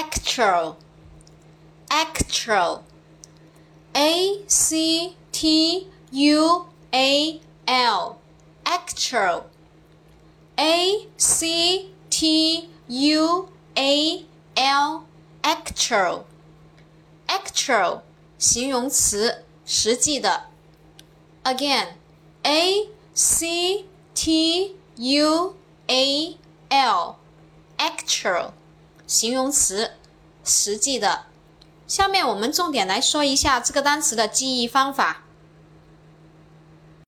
actual actual a c t u a l actual a c t u a l actual actual 形容词，实际的。Again, a c t u a l actual 形容词，实际的。下面我们重点来说一下这个单词的记忆方法。